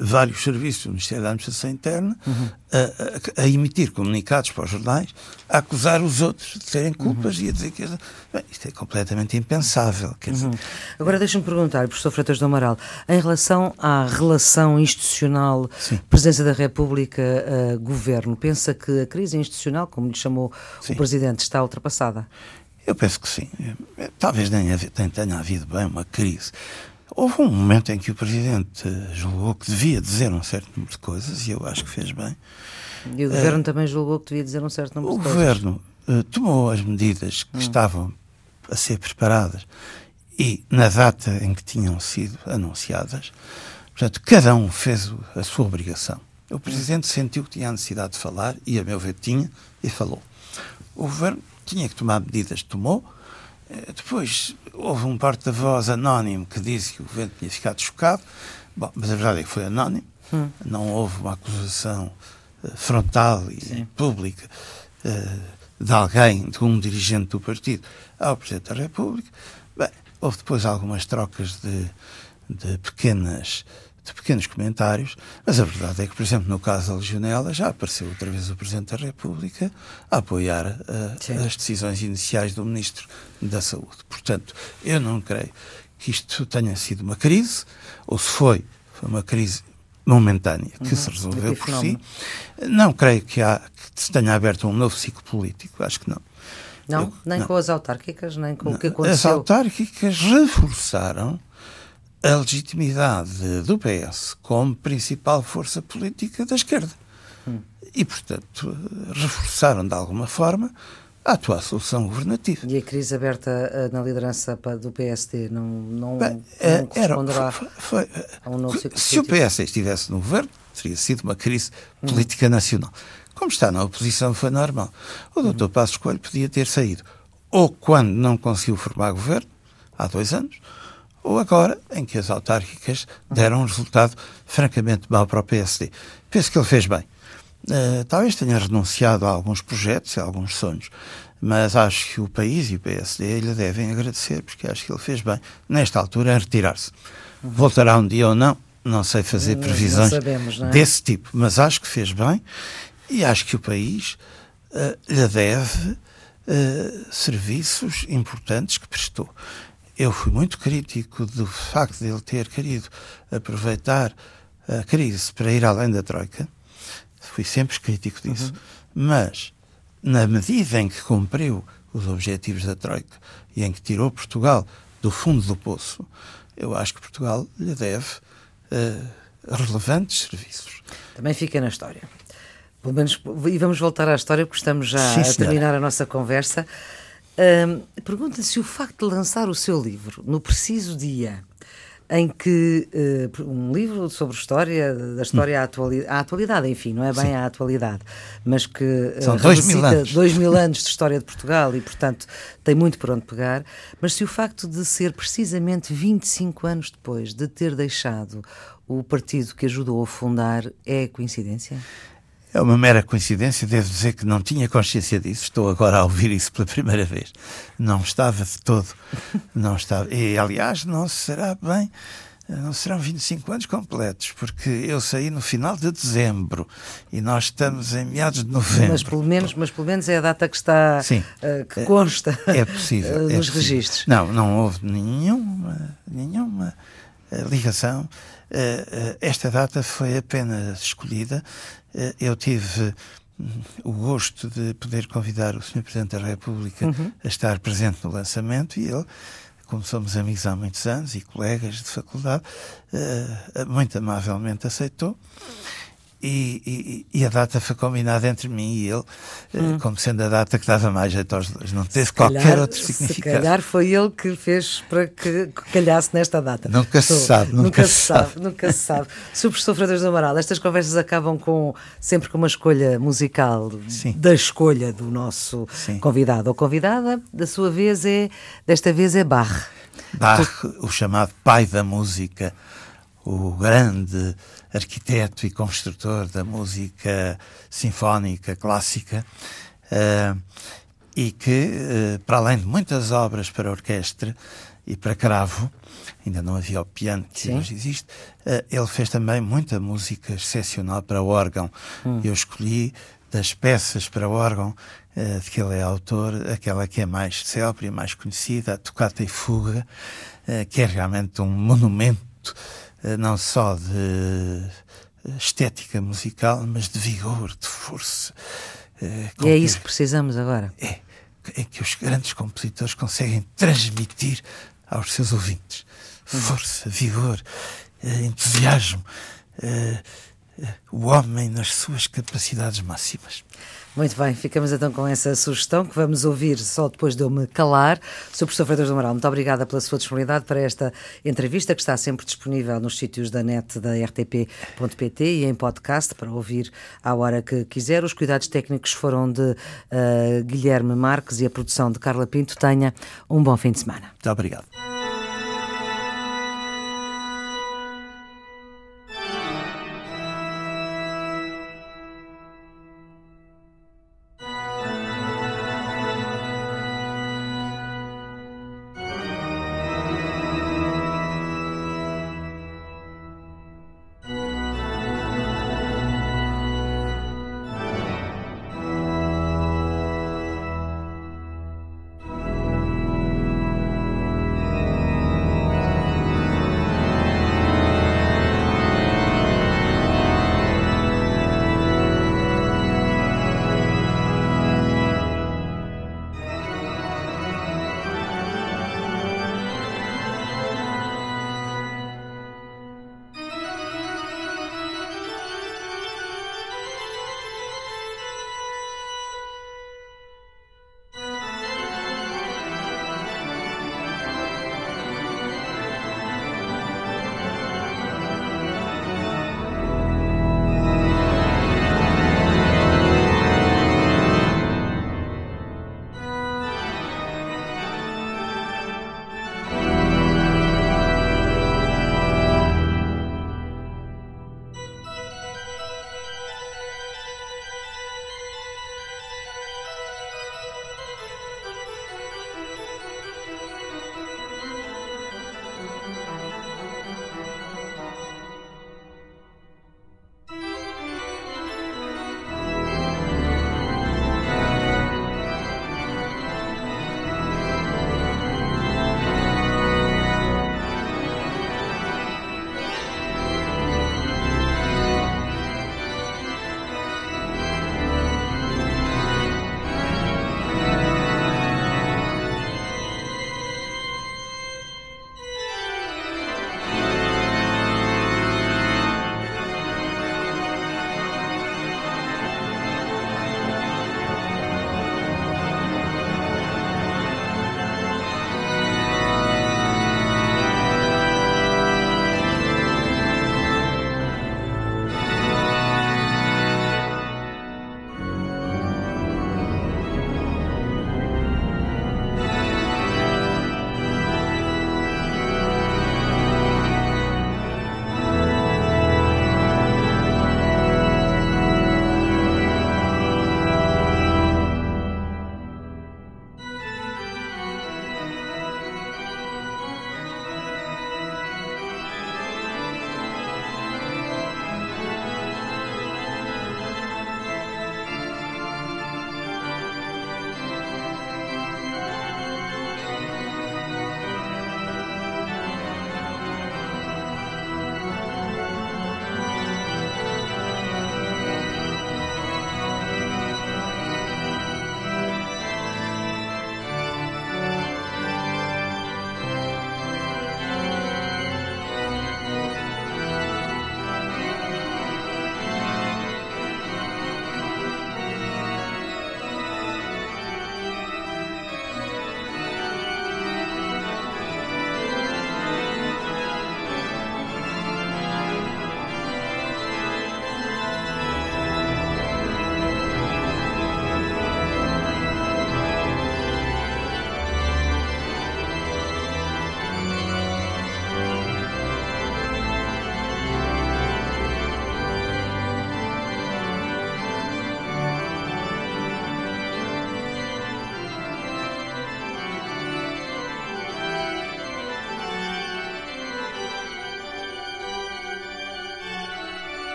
vários serviços do Ministério da Administração Interna uhum. a, a, a, emitir comunicados para os jornais, a acusar os outros de terem culpas uhum. e a dizer que bem, isto é completamente impensável. Uhum. Agora deixa-me perguntar, professor Freitas do Amaral, em relação à relação institucional Sim. Presidência da República uh, Governo, pensa que a crise institucional, como lhe chamou Sim. o Presidente, está ultrapassada? Eu penso que sim. Talvez nem tenha havido bem uma crise. Houve um momento em que o Presidente julgou que devia dizer um certo número de coisas e eu acho que fez bem. E o Governo uh, também julgou que devia dizer um certo número de coisas. O Governo uh, tomou as medidas que hum. estavam a ser preparadas e na data em que tinham sido anunciadas. Portanto, cada um fez a sua obrigação. O Presidente sentiu que tinha a necessidade de falar e, a meu ver, tinha e falou. O Governo tinha que tomar medidas, tomou. Eh, depois houve um porta-voz anónimo que disse que o governo tinha ficado chocado. Bom, mas a verdade é que foi anónimo. Hum. Não houve uma acusação eh, frontal e Sim. pública eh, de alguém, de um dirigente do partido, ao Presidente da República. Bem, houve depois algumas trocas de, de pequenas de pequenos comentários, mas a verdade é que, por exemplo, no caso da Legionela, já apareceu outra vez o Presidente da República a apoiar uh, as decisões iniciais do Ministro da Saúde. Portanto, eu não creio que isto tenha sido uma crise, ou se foi, foi uma crise momentânea que uhum, se resolveu por si. Não creio que, há, que se tenha aberto um novo ciclo político, acho que não. Não, eu, nem não. com as autárquicas, nem com não. o que aconteceu. As autárquicas reforçaram a legitimidade do PS como principal força política da esquerda. Hum. E, portanto, reforçaram de alguma forma a atual solução governativa. E a crise aberta eh, na liderança do PSD não, não, Bem, não corresponderá era, foi, foi, a um novo ciclo Se político? o PS estivesse no governo, teria sido uma crise hum. política nacional. Como está na oposição, foi normal. O doutor hum. Passos Coelho podia ter saído ou quando não conseguiu formar governo, há dois anos, ou agora, em que as autárquicas deram um resultado francamente mau para o PSD. Penso que ele fez bem. Uh, talvez tenha renunciado a alguns projetos, a alguns sonhos, mas acho que o país e o PSD lhe devem agradecer, porque acho que ele fez bem, nesta altura, a retirar-se. Voltará um dia ou não, não sei fazer previsões sabemos, é? desse tipo, mas acho que fez bem e acho que o país uh, lhe deve uh, serviços importantes que prestou. Eu fui muito crítico do facto de ele ter querido aproveitar a crise para ir além da Troika. Fui sempre crítico disso. Uhum. Mas, na medida em que cumpriu os objetivos da Troika e em que tirou Portugal do fundo do poço, eu acho que Portugal lhe deve uh, relevantes serviços. Também fica na história. Pelo menos, e vamos voltar à história, porque estamos já Sim, a terminar a nossa conversa. Uh, Pergunta se o facto de lançar o seu livro no preciso dia em que uh, um livro sobre história, da história à, atuali à, atualidade, enfim, não é bem Sim. à atualidade, mas que uh, São dois mil, anos. dois mil anos de história de Portugal e, portanto, tem muito por onde pegar. Mas se o facto de ser precisamente 25 anos depois de ter deixado o partido que ajudou a fundar é coincidência? É uma mera coincidência, devo dizer que não tinha consciência disso, estou agora a ouvir isso pela primeira vez. Não estava de todo, não estava. E, aliás, não será bem, não serão 25 anos completos, porque eu saí no final de dezembro e nós estamos em meados de novembro. Mas pelo menos, mas pelo menos é a data que está, Sim, uh, que consta é possível, uh, nos é registros. Não, não houve nenhuma, nenhuma uh, ligação. esta data foi apenas escolhida eh, eu tive hum, o gosto de poder convidar o Sr. Presidente da República uhum. a estar presente no lançamento e ele, como somos amigos há muitos anos e colegas de faculdade, uh, muito amavelmente aceitou. E, e, e, a data foi combinada entre mim e ele, eh, hum. como sendo a data que dava mais jeito aos dois. Não teve qualquer calhar, outro significado. Se calhar foi ele que fez para que calhasse nesta data. Nunca se sabe. Nunca, nunca se sabe. sabe. Nunca se sabe. Professor Freitas do Amaral, estas conversas acabam com sempre com uma escolha musical Sim. da escolha do nosso Sim. convidado ou convidada. Da sua vez é, desta vez é Bach. Bach, tu... o chamado pai da música, o grande arquiteto e construtor da música sinfónica clássica, uh, e que, uh, para além de muitas obras para orquestra e para cravo, ainda não havia o piano que Sim. hoje existe, uh, ele fez também muita música excepcional para órgão. Hum. Eu escolhi das peças para órgão de que ele é autor, aquela que é mais célebre e mais conhecida, a Tocata e Fuga, que é realmente um monumento não só de estética musical, mas de vigor, de força. Eh, e é isso que precisamos agora. É, é que os grandes compositores conseguem transmitir aos seus ouvintes hum. força, vigor, eh, entusiasmo, o homem nas suas capacidades máximas. Muito bem, ficamos então com essa sugestão que vamos ouvir só depois de eu me calar. Sr. Professor Freitas do Amaral, muito obrigada pela sua disponibilidade para esta entrevista que está sempre disponível nos sítios da net da rtp.pt e em podcast para ouvir à hora que quiser. Os cuidados técnicos foram de uh, Guilherme Marques e a produção de Carla Pinto. Tenha um bom fim de semana. Muito obrigado.